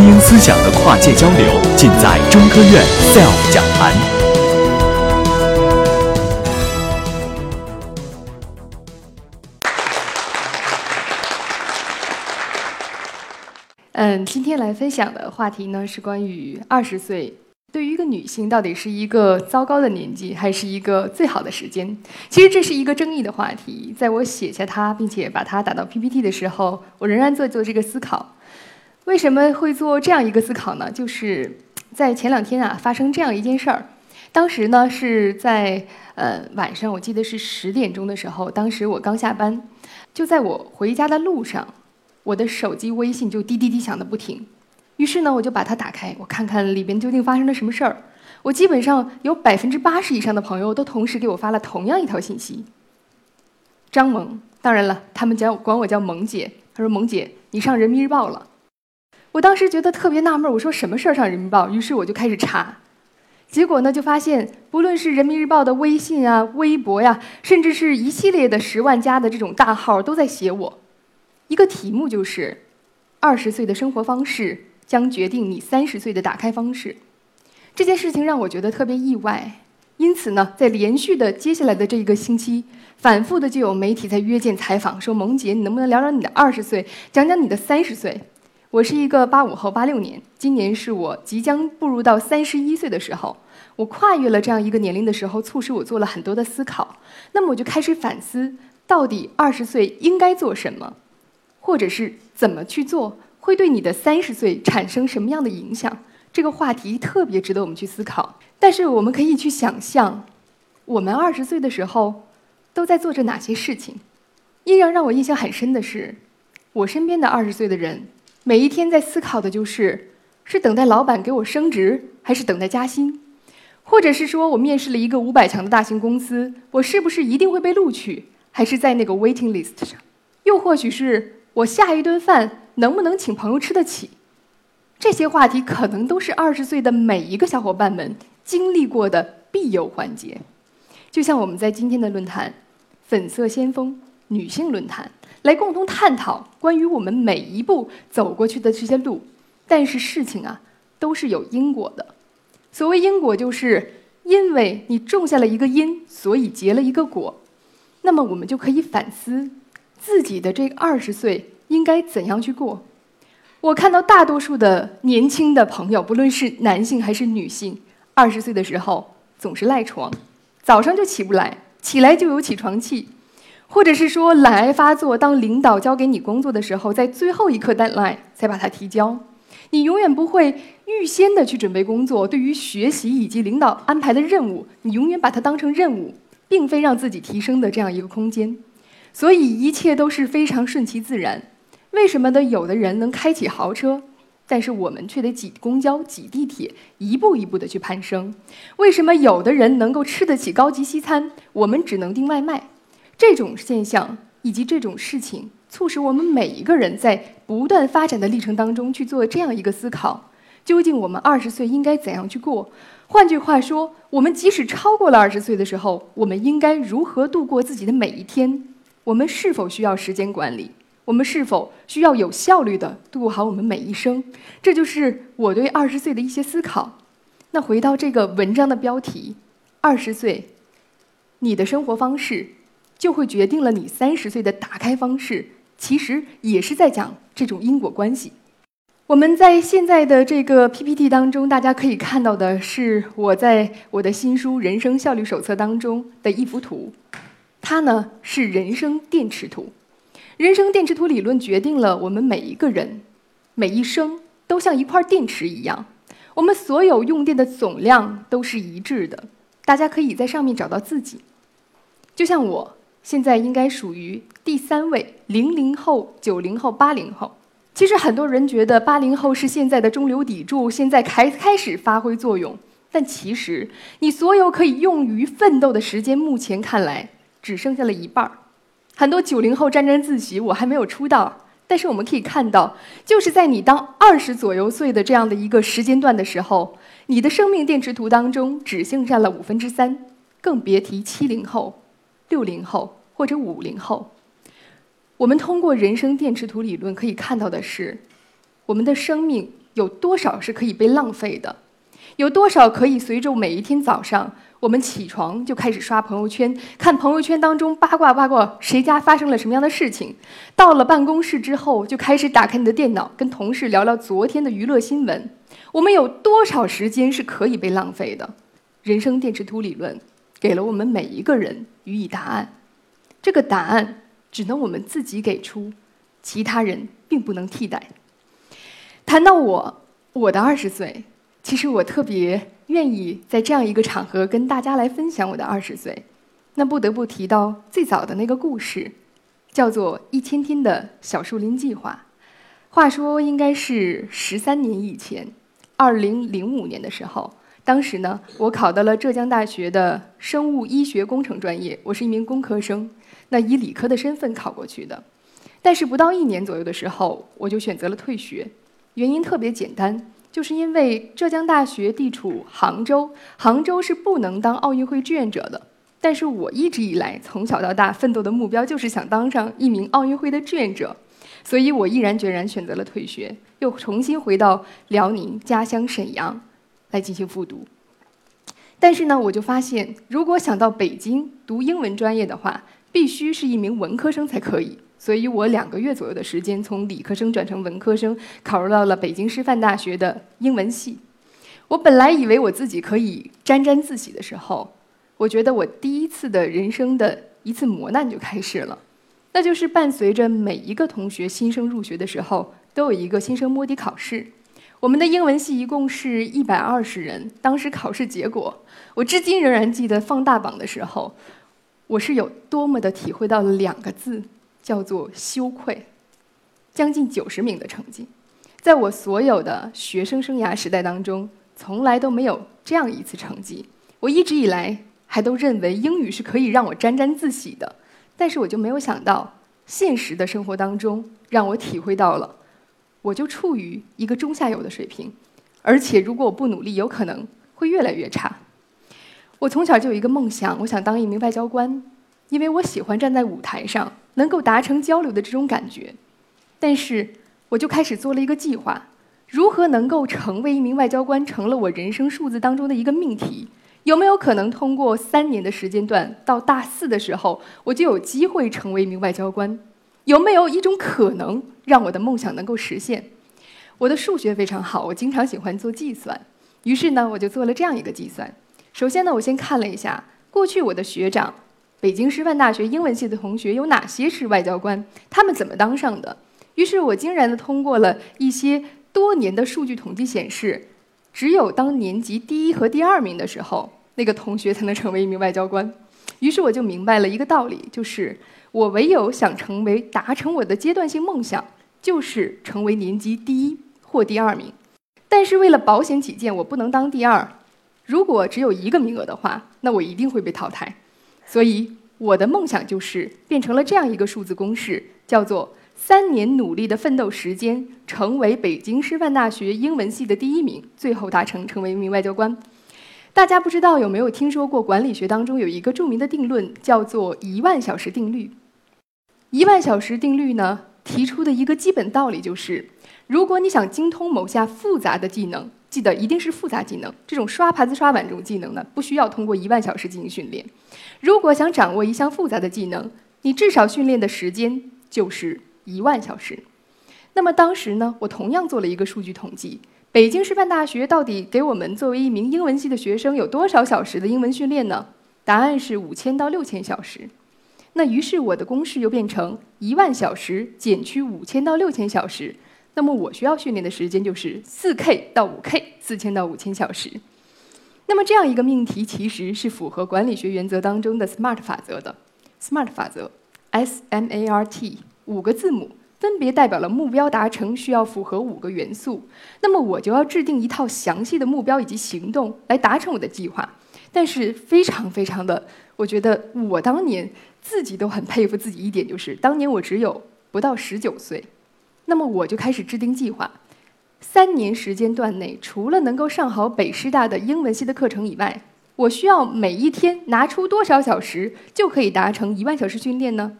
精英思想的跨界交流，尽在中科院 SELF 讲坛。嗯，今天来分享的话题呢，是关于二十岁对于一个女性到底是一个糟糕的年纪，还是一个最好的时间？其实这是一个争议的话题。在我写下它，并且把它打到 PPT 的时候，我仍然在做这个思考。为什么会做这样一个思考呢？就是在前两天啊，发生这样一件事儿。当时呢是在呃晚上，我记得是十点钟的时候，当时我刚下班，就在我回家的路上，我的手机微信就滴滴滴响的不停。于是呢，我就把它打开，我看看里边究竟发生了什么事儿。我基本上有百分之八十以上的朋友都同时给我发了同样一条信息。张萌，当然了，他们叫管我叫萌姐。他说：“萌姐，你上人民日报了。”我当时觉得特别纳闷，我说：“什么事儿上人民日报？”于是我就开始查，结果呢，就发现不论是人民日报的微信啊、微博呀，甚至是一系列的十万加的这种大号都在写我。一个题目就是：“二十岁的生活方式。”将决定你三十岁的打开方式，这件事情让我觉得特别意外。因此呢，在连续的接下来的这一个星期，反复的就有媒体在约见采访，说：“萌姐，你能不能聊聊你的二十岁，讲讲你的三十岁？”我是一个八五后，八六年，今年是我即将步入到三十一岁的时候。我跨越了这样一个年龄的时候，促使我做了很多的思考。那么我就开始反思，到底二十岁应该做什么，或者是怎么去做。会对你的三十岁产生什么样的影响？这个话题特别值得我们去思考。但是我们可以去想象，我们二十岁的时候都在做着哪些事情？依然让我印象很深的是，我身边的二十岁的人，每一天在思考的就是：是等待老板给我升职，还是等待加薪？或者是说我面试了一个五百强的大型公司，我是不是一定会被录取，还是在那个 waiting list 上？又或许是我下一顿饭？能不能请朋友吃得起？这些话题可能都是二十岁的每一个小伙伴们经历过的必有环节。就像我们在今天的论坛“粉色先锋女性论坛”来共同探讨关于我们每一步走过去的这些路。但是事情啊，都是有因果的。所谓因果，就是因为你种下了一个因，所以结了一个果。那么我们就可以反思自己的这二十岁。应该怎样去过？我看到大多数的年轻的朋友，不论是男性还是女性，二十岁的时候总是赖床，早上就起不来，起来就有起床气，或者是说懒癌发作。当领导交给你工作的时候，在最后一刻 deadline 才把它提交，你永远不会预先的去准备工作。对于学习以及领导安排的任务，你永远把它当成任务，并非让自己提升的这样一个空间。所以一切都是非常顺其自然。为什么呢？有的人能开起豪车，但是我们却得挤公交、挤地铁，一步一步的去攀升。为什么有的人能够吃得起高级西餐，我们只能订外卖？这种现象以及这种事情，促使我们每一个人在不断发展的历程当中去做这样一个思考：究竟我们二十岁应该怎样去过？换句话说，我们即使超过了二十岁的时候，我们应该如何度过自己的每一天？我们是否需要时间管理？我们是否需要有效率的度过好我们每一生？这就是我对二十岁的一些思考。那回到这个文章的标题，二十岁，你的生活方式就会决定了你三十岁的打开方式。其实也是在讲这种因果关系。我们在现在的这个 PPT 当中，大家可以看到的是我在我的新书《人生效率手册》当中的一幅图，它呢是人生电池图。人生电池图理论决定了我们每一个人，每一生都像一块电池一样，我们所有用电的总量都是一致的。大家可以在上面找到自己。就像我现在应该属于第三位，零零后、九零后、八零后。其实很多人觉得八零后是现在的中流砥柱，现在开开始发挥作用。但其实你所有可以用于奋斗的时间，目前看来只剩下了一半儿。很多九零后沾沾自喜，我还没有出道。但是我们可以看到，就是在你当二十左右岁的这样的一个时间段的时候，你的生命电池图当中只剩下了五分之三，更别提七零后、六零后或者五零后。我们通过人生电池图理论可以看到的是，我们的生命有多少是可以被浪费的？有多少可以随着每一天早上我们起床就开始刷朋友圈，看朋友圈当中八卦八卦谁家发生了什么样的事情？到了办公室之后就开始打开你的电脑，跟同事聊聊昨天的娱乐新闻。我们有多少时间是可以被浪费的？人生电池图理论给了我们每一个人予以答案，这个答案只能我们自己给出，其他人并不能替代。谈到我，我的二十岁。其实我特别愿意在这样一个场合跟大家来分享我的二十岁，那不得不提到最早的那个故事，叫做《一千天的小树林计划》。话说应该是十三年以前，二零零五年的时候，当时呢，我考到了浙江大学的生物医学工程专业，我是一名工科生，那以理科的身份考过去的。但是不到一年左右的时候，我就选择了退学，原因特别简单。就是因为浙江大学地处杭州，杭州是不能当奥运会志愿者的。但是我一直以来从小到大奋斗的目标就是想当上一名奥运会的志愿者，所以我毅然决然选择了退学，又重新回到辽宁家乡沈阳来进行复读。但是呢，我就发现，如果想到北京读英文专业的话，必须是一名文科生才可以。所以我两个月左右的时间，从理科生转成文科生，考入到了北京师范大学的英文系。我本来以为我自己可以沾沾自喜的时候，我觉得我第一次的人生的一次磨难就开始了。那就是伴随着每一个同学新生入学的时候，都有一个新生摸底考试。我们的英文系一共是一百二十人，当时考试结果，我至今仍然记得放大榜的时候，我是有多么的体会到了两个字。叫做羞愧，将近九十名的成绩，在我所有的学生生涯时代当中，从来都没有这样一次成绩。我一直以来还都认为英语是可以让我沾沾自喜的，但是我就没有想到，现实的生活当中让我体会到了，我就处于一个中下游的水平，而且如果我不努力，有可能会越来越差。我从小就有一个梦想，我想当一名外交官。因为我喜欢站在舞台上，能够达成交流的这种感觉，但是我就开始做了一个计划，如何能够成为一名外交官，成了我人生数字当中的一个命题。有没有可能通过三年的时间段，到大四的时候，我就有机会成为一名外交官？有没有一种可能，让我的梦想能够实现？我的数学非常好，我经常喜欢做计算，于是呢，我就做了这样一个计算。首先呢，我先看了一下过去我的学长。北京师范大学英文系的同学有哪些是外交官？他们怎么当上的？于是我惊然的通过了一些多年的数据统计显示，只有当年级第一和第二名的时候，那个同学才能成为一名外交官。于是我就明白了一个道理，就是我唯有想成为达成我的阶段性梦想，就是成为年级第一或第二名。但是为了保险起见，我不能当第二。如果只有一个名额的话，那我一定会被淘汰。所以，我的梦想就是变成了这样一个数字公式，叫做三年努力的奋斗时间，成为北京师范大学英文系的第一名，最后达成成为一名外交官。大家不知道有没有听说过管理学当中有一个著名的定论，叫做一万小时定律。一万小时定律呢，提出的一个基本道理就是，如果你想精通某项复杂的技能，记得一定是复杂技能。这种刷盘子、刷碗这种技能呢，不需要通过一万小时进行训练。如果想掌握一项复杂的技能，你至少训练的时间就是一万小时。那么当时呢，我同样做了一个数据统计：北京师范大学到底给我们作为一名英文系的学生有多少小时的英文训练呢？答案是五千到六千小时。那于是我的公式又变成一万小时减去五千到六千小时，那么我需要训练的时间就是四 K 到五 K，四千到五千小时。那么这样一个命题其实是符合管理学原则当中的 SMART 法则的。SMART 法则，S M A R T，五个字母分别代表了目标达成需要符合五个元素。那么我就要制定一套详细的目标以及行动来达成我的计划。但是非常非常的，我觉得我当年自己都很佩服自己一点，就是当年我只有不到十九岁，那么我就开始制定计划。三年时间段内，除了能够上好北师大的英文系的课程以外，我需要每一天拿出多少小时就可以达成一万小时训练呢？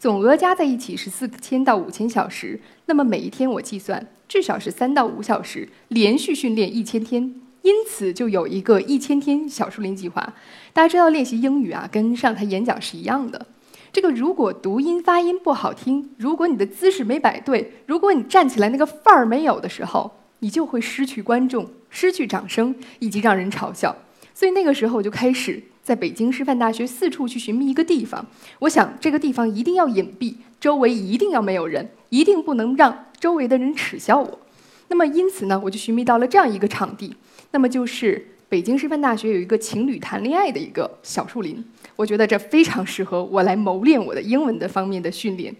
总额加在一起是四千到五千小时。那么每一天我计算至少是三到五小时，连续训练一千天。因此就有一个一千天小树林计划。大家知道练习英语啊，跟上台演讲是一样的。这个如果读音发音不好听，如果你的姿势没摆对，如果你站起来那个范儿没有的时候，你就会失去观众、失去掌声以及让人嘲笑。所以那个时候我就开始在北京师范大学四处去寻觅一个地方。我想这个地方一定要隐蔽，周围一定要没有人，一定不能让周围的人耻笑我。那么因此呢，我就寻觅到了这样一个场地。那么就是北京师范大学有一个情侣谈恋爱的一个小树林，我觉得这非常适合我来谋练我的英文的方面的训练。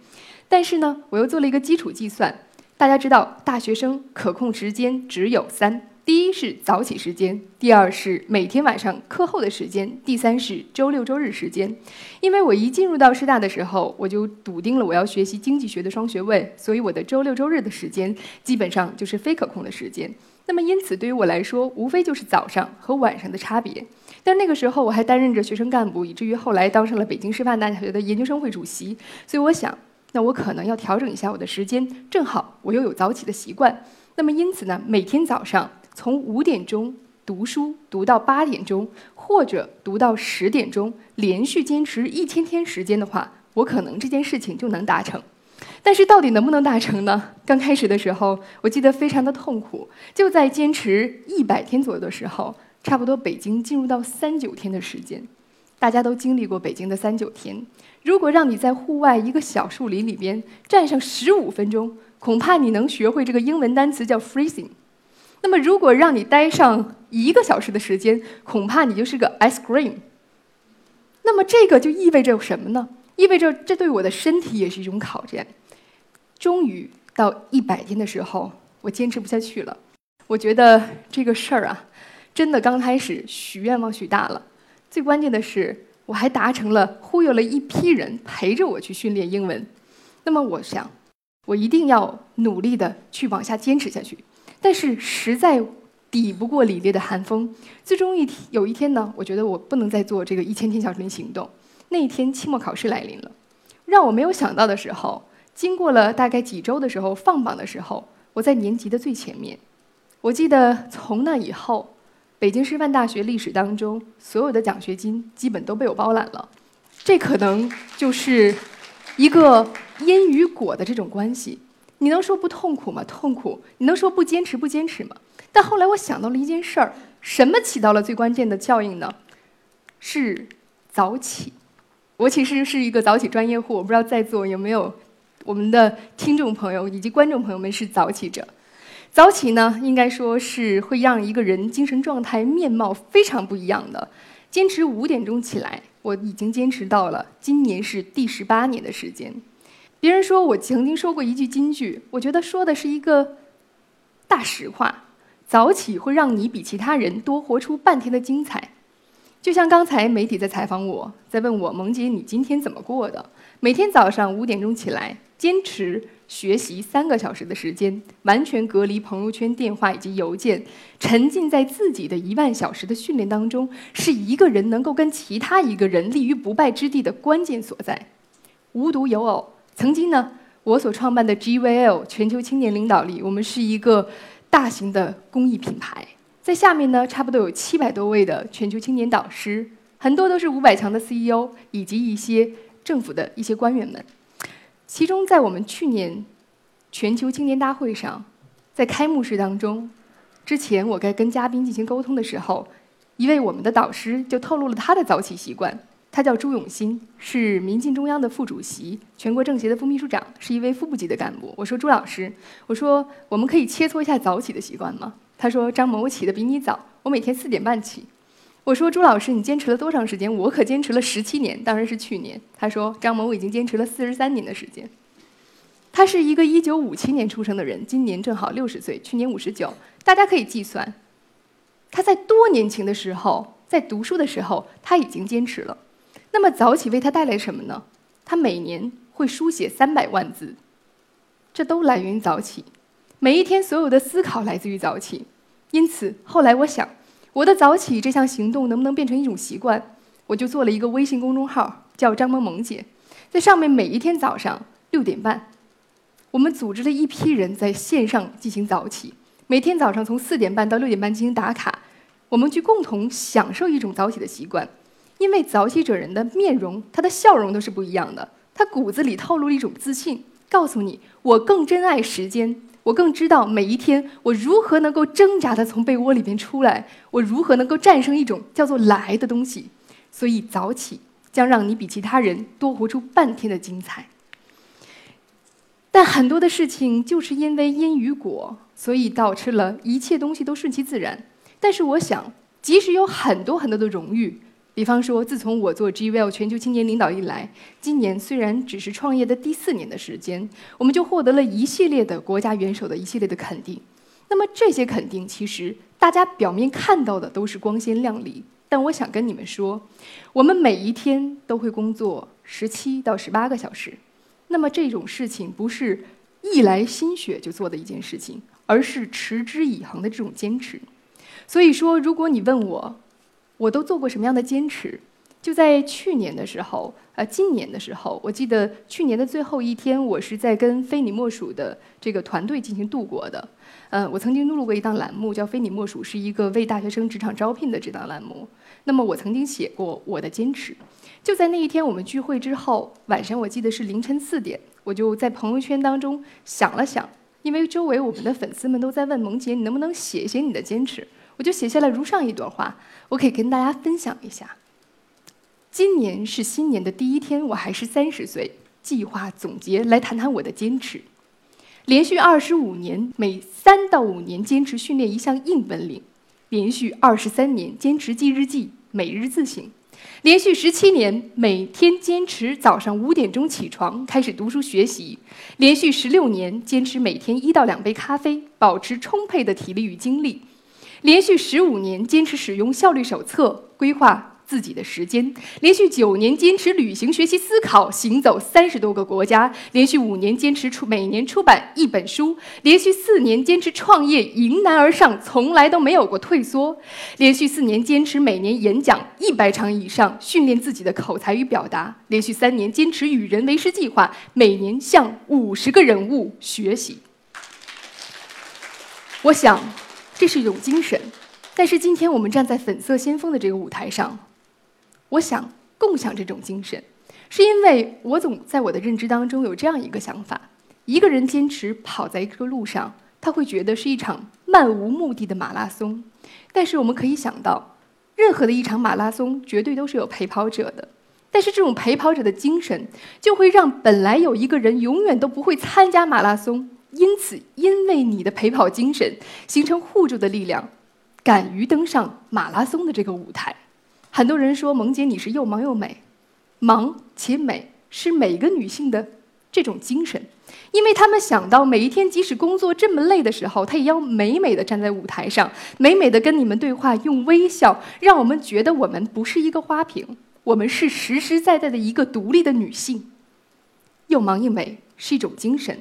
但是呢，我又做了一个基础计算。大家知道，大学生可控时间只有三：第一是早起时间，第二是每天晚上课后的时间，第三是周六周日时间。因为我一进入到师大的时候，我就笃定了我要学习经济学的双学位，所以我的周六周日的时间基本上就是非可控的时间。那么，因此对于我来说，无非就是早上和晚上的差别。但那个时候我还担任着学生干部，以至于后来当上了北京师范大学的研究生会主席。所以我想，那我可能要调整一下我的时间。正好我又有早起的习惯。那么因此呢，每天早上从五点钟读书读到八点钟，或者读到十点钟，连续坚持一千天时间的话，我可能这件事情就能达成。但是到底能不能达成呢？刚开始的时候，我记得非常的痛苦。就在坚持一百天左右的时候，差不多北京进入到三九天的时间。大家都经历过北京的三九天。如果让你在户外一个小树林里边站上十五分钟，恐怕你能学会这个英文单词叫 freezing。那么如果让你待上一个小时的时间，恐怕你就是个 ice cream。那么这个就意味着什么呢？意味着这对我的身体也是一种考验。终于到一百天的时候，我坚持不下去了。我觉得这个事儿啊，真的刚开始许愿望许大了。最关键的是，我还达成了忽悠了一批人陪着我去训练英文。那么我想，我一定要努力的去往下坚持下去。但是实在抵不过凛冽的寒风。最终一天有一天呢，我觉得我不能再做这个一千天小树林行动。那一天期末考试来临了，让我没有想到的时候。经过了大概几周的时候，放榜的时候，我在年级的最前面。我记得从那以后，北京师范大学历史当中所有的奖学金基本都被我包揽了。这可能就是一个因与果的这种关系。你能说不痛苦吗？痛苦。你能说不坚持不坚持吗？但后来我想到了一件事儿，什么起到了最关键的效应呢？是早起。我其实是一个早起专业户，我不知道在座有没有。我们的听众朋友以及观众朋友们是早起者，早起呢，应该说是会让一个人精神状态面貌非常不一样的。坚持五点钟起来，我已经坚持到了今年是第十八年的时间。别人说我曾经说过一句金句，我觉得说的是一个大实话：早起会让你比其他人多活出半天的精彩。就像刚才媒体在采访我，在问我萌姐你今天怎么过的？每天早上五点钟起来。坚持学习三个小时的时间，完全隔离朋友圈、电话以及邮件，沉浸在自己的一万小时的训练当中，是一个人能够跟其他一个人立于不败之地的关键所在。无独有偶，曾经呢，我所创办的 GVL 全球青年领导力，我们是一个大型的公益品牌，在下面呢，差不多有七百多位的全球青年导师，很多都是五百强的 CEO 以及一些政府的一些官员们。其中，在我们去年全球青年大会上，在开幕式当中，之前我在跟嘉宾进行沟通的时候，一位我们的导师就透露了他的早起习惯。他叫朱永新，是民进中央的副主席，全国政协的副秘书长，是一位副部级的干部。我说朱老师，我说我们可以切磋一下早起的习惯吗？他说张萌，我起得比你早，我每天四点半起。我说朱老师，你坚持了多长时间？我可坚持了十七年，当然是去年。他说张萌，我已经坚持了四十三年的时间。他是一个一九五七年出生的人，今年正好六十岁，去年五十九。大家可以计算，他在多年轻的时候，在读书的时候，他已经坚持了。那么早起为他带来什么呢？他每年会书写三百万字，这都来源于早起。每一天所有的思考来自于早起，因此后来我想。我的早起这项行动能不能变成一种习惯？我就做了一个微信公众号，叫张萌萌姐，在上面每一天早上六点半，我们组织了一批人在线上进行早起，每天早上从四点半到六点半进行打卡，我们去共同享受一种早起的习惯。因为早起者人的面容，他的笑容都是不一样的，他骨子里透露了一种自信，告诉你我更珍爱时间，我更知道每一天我如何能够挣扎的从被窝里边出来，我如何能够战胜一种叫做来的东西。所以早起将让你比其他人多活出半天的精彩。但很多的事情就是因为因与果，所以导致了一切东西都顺其自然。但是我想，即使有很多很多的荣誉。比方说，自从我做 GWL 全球青年领导以来，今年虽然只是创业的第四年的时间，我们就获得了一系列的国家元首的一系列的肯定。那么这些肯定，其实大家表面看到的都是光鲜亮丽，但我想跟你们说，我们每一天都会工作十七到十八个小时。那么这种事情不是一来心血就做的一件事情，而是持之以恒的这种坚持。所以说，如果你问我，我都做过什么样的坚持？就在去年的时候，呃，今年的时候，我记得去年的最后一天，我是在跟非你莫属的这个团队进行度过的。呃，我曾经录过一档栏目，叫《非你莫属》，是一个为大学生职场招聘的这档栏目。那么我曾经写过我的坚持。就在那一天我们聚会之后，晚上我记得是凌晨四点，我就在朋友圈当中想了想，因为周围我们的粉丝们都在问萌姐，你能不能写一写你的坚持？我就写下了如上一段话，我可以跟大家分享一下。今年是新年的第一天，我还是三十岁，计划总结来谈谈我的坚持。连续二十五年，每三到五年坚持训练一项硬本领；连续二十三年坚持记日记，每日自省；连续十七年每天坚持早上五点钟起床开始读书学习；连续十六年坚持每天一到两杯咖啡，保持充沛的体力与精力。连续十五年坚持使用效率手册规划自己的时间，连续九年坚持旅行学习思考，行走三十多个国家，连续五年坚持出每年出版一本书，连续四年坚持创业迎难而上，从来都没有过退缩，连续四年坚持每年演讲一百场以上，训练自己的口才与表达，连续三年坚持与人为师计划，每年向五十个人物学习。我想。这是一种精神，但是今天我们站在粉色先锋的这个舞台上，我想共享这种精神，是因为我总在我的认知当中有这样一个想法：一个人坚持跑在一个路上，他会觉得是一场漫无目的的马拉松。但是我们可以想到，任何的一场马拉松绝对都是有陪跑者的，但是这种陪跑者的精神，就会让本来有一个人永远都不会参加马拉松。因此，因为你的陪跑精神形成互助的力量，敢于登上马拉松的这个舞台。很多人说，萌姐你是又忙又美，忙且美是每个女性的这种精神，因为她们想到每一天即使工作这么累的时候，她也要美美的站在舞台上，美美的跟你们对话，用微笑让我们觉得我们不是一个花瓶，我们是实实在在的一个独立的女性。又忙又美是一种精神。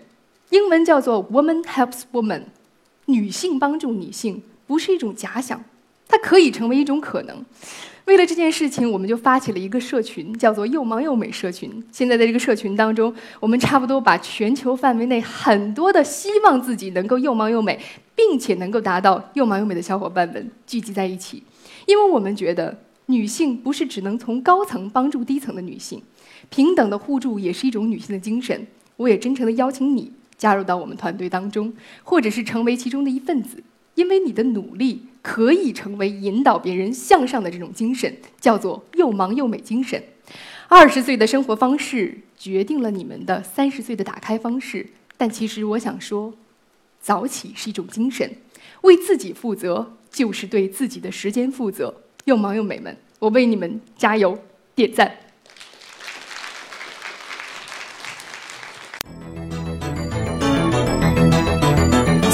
英文叫做 “woman helps woman”，女性帮助女性不是一种假想，它可以成为一种可能。为了这件事情，我们就发起了一个社群，叫做“又忙又美社群”。现在在这个社群当中，我们差不多把全球范围内很多的希望自己能够又忙又美，并且能够达到又忙又美的小伙伴们聚集在一起，因为我们觉得女性不是只能从高层帮助低层的女性，平等的互助也是一种女性的精神。我也真诚的邀请你。加入到我们团队当中，或者是成为其中的一份子，因为你的努力可以成为引导别人向上的这种精神，叫做又忙又美精神。二十岁的生活方式决定了你们的三十岁的打开方式。但其实我想说，早起是一种精神，为自己负责就是对自己的时间负责。又忙又美们，我为你们加油，点赞。